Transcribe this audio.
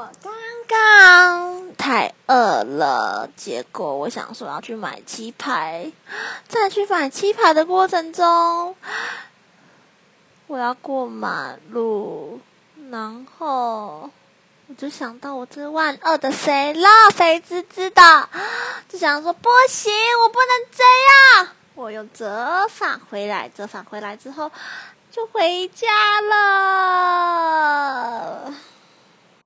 我刚刚太饿了，结果我想说要去买鸡排，在去买鸡排的过程中我要过马路，然后我就想到我这万恶的谁了，肥滋滋的，就想说不行，我不能这样，我又折返回来，折返回来之后就回家了。